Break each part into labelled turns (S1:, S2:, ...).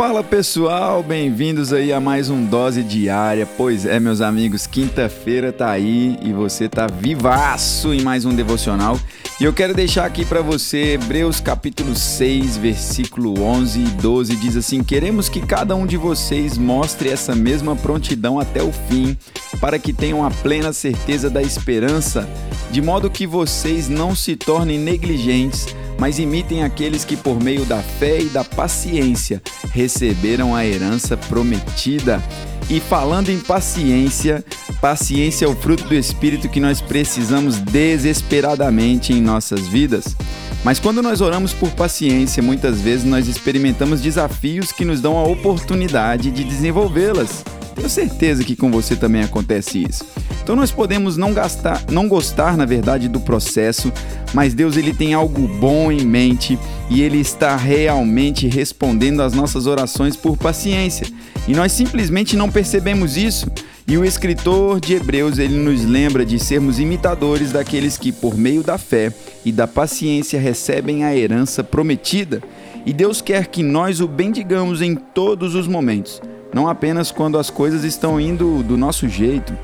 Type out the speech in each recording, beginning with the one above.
S1: Fala pessoal, bem-vindos aí a mais um Dose Diária. Pois é, meus amigos, quinta-feira tá aí e você tá vivaço em mais um devocional. E eu quero deixar aqui para você Hebreus capítulo 6, versículo 11 e 12 diz assim: "Queremos que cada um de vocês mostre essa mesma prontidão até o fim, para que tenham a plena certeza da esperança, de modo que vocês não se tornem negligentes, mas imitem aqueles que, por meio da fé e da paciência, receberam a herança prometida. E falando em paciência, paciência é o fruto do Espírito que nós precisamos desesperadamente em nossas vidas. Mas quando nós oramos por paciência, muitas vezes nós experimentamos desafios que nos dão a oportunidade de desenvolvê-las. Tenho certeza que com você também acontece isso. Então nós podemos não gastar, não gostar, na verdade, do processo, mas Deus ele tem algo bom em mente e ele está realmente respondendo às nossas orações por paciência. E nós simplesmente não percebemos isso. E o escritor de Hebreus, ele nos lembra de sermos imitadores daqueles que por meio da fé e da paciência recebem a herança prometida. E Deus quer que nós o bendigamos em todos os momentos, não apenas quando as coisas estão indo do nosso jeito,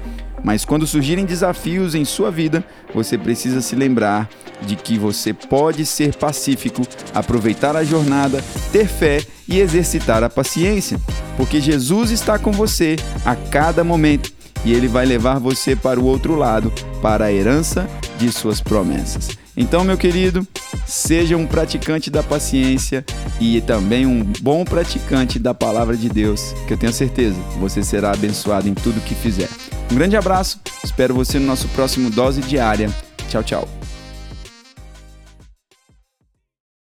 S1: mas quando surgirem desafios em sua vida, você precisa se lembrar de que você pode ser pacífico, aproveitar a jornada, ter fé e exercitar a paciência, porque Jesus está com você a cada momento e ele vai levar você para o outro lado, para a herança de suas promessas. Então, meu querido, seja um praticante da paciência e também um bom praticante da palavra de Deus, que eu tenho certeza você será abençoado em tudo que fizer. Um grande abraço, espero você no nosso próximo Dose Diária. Tchau, tchau.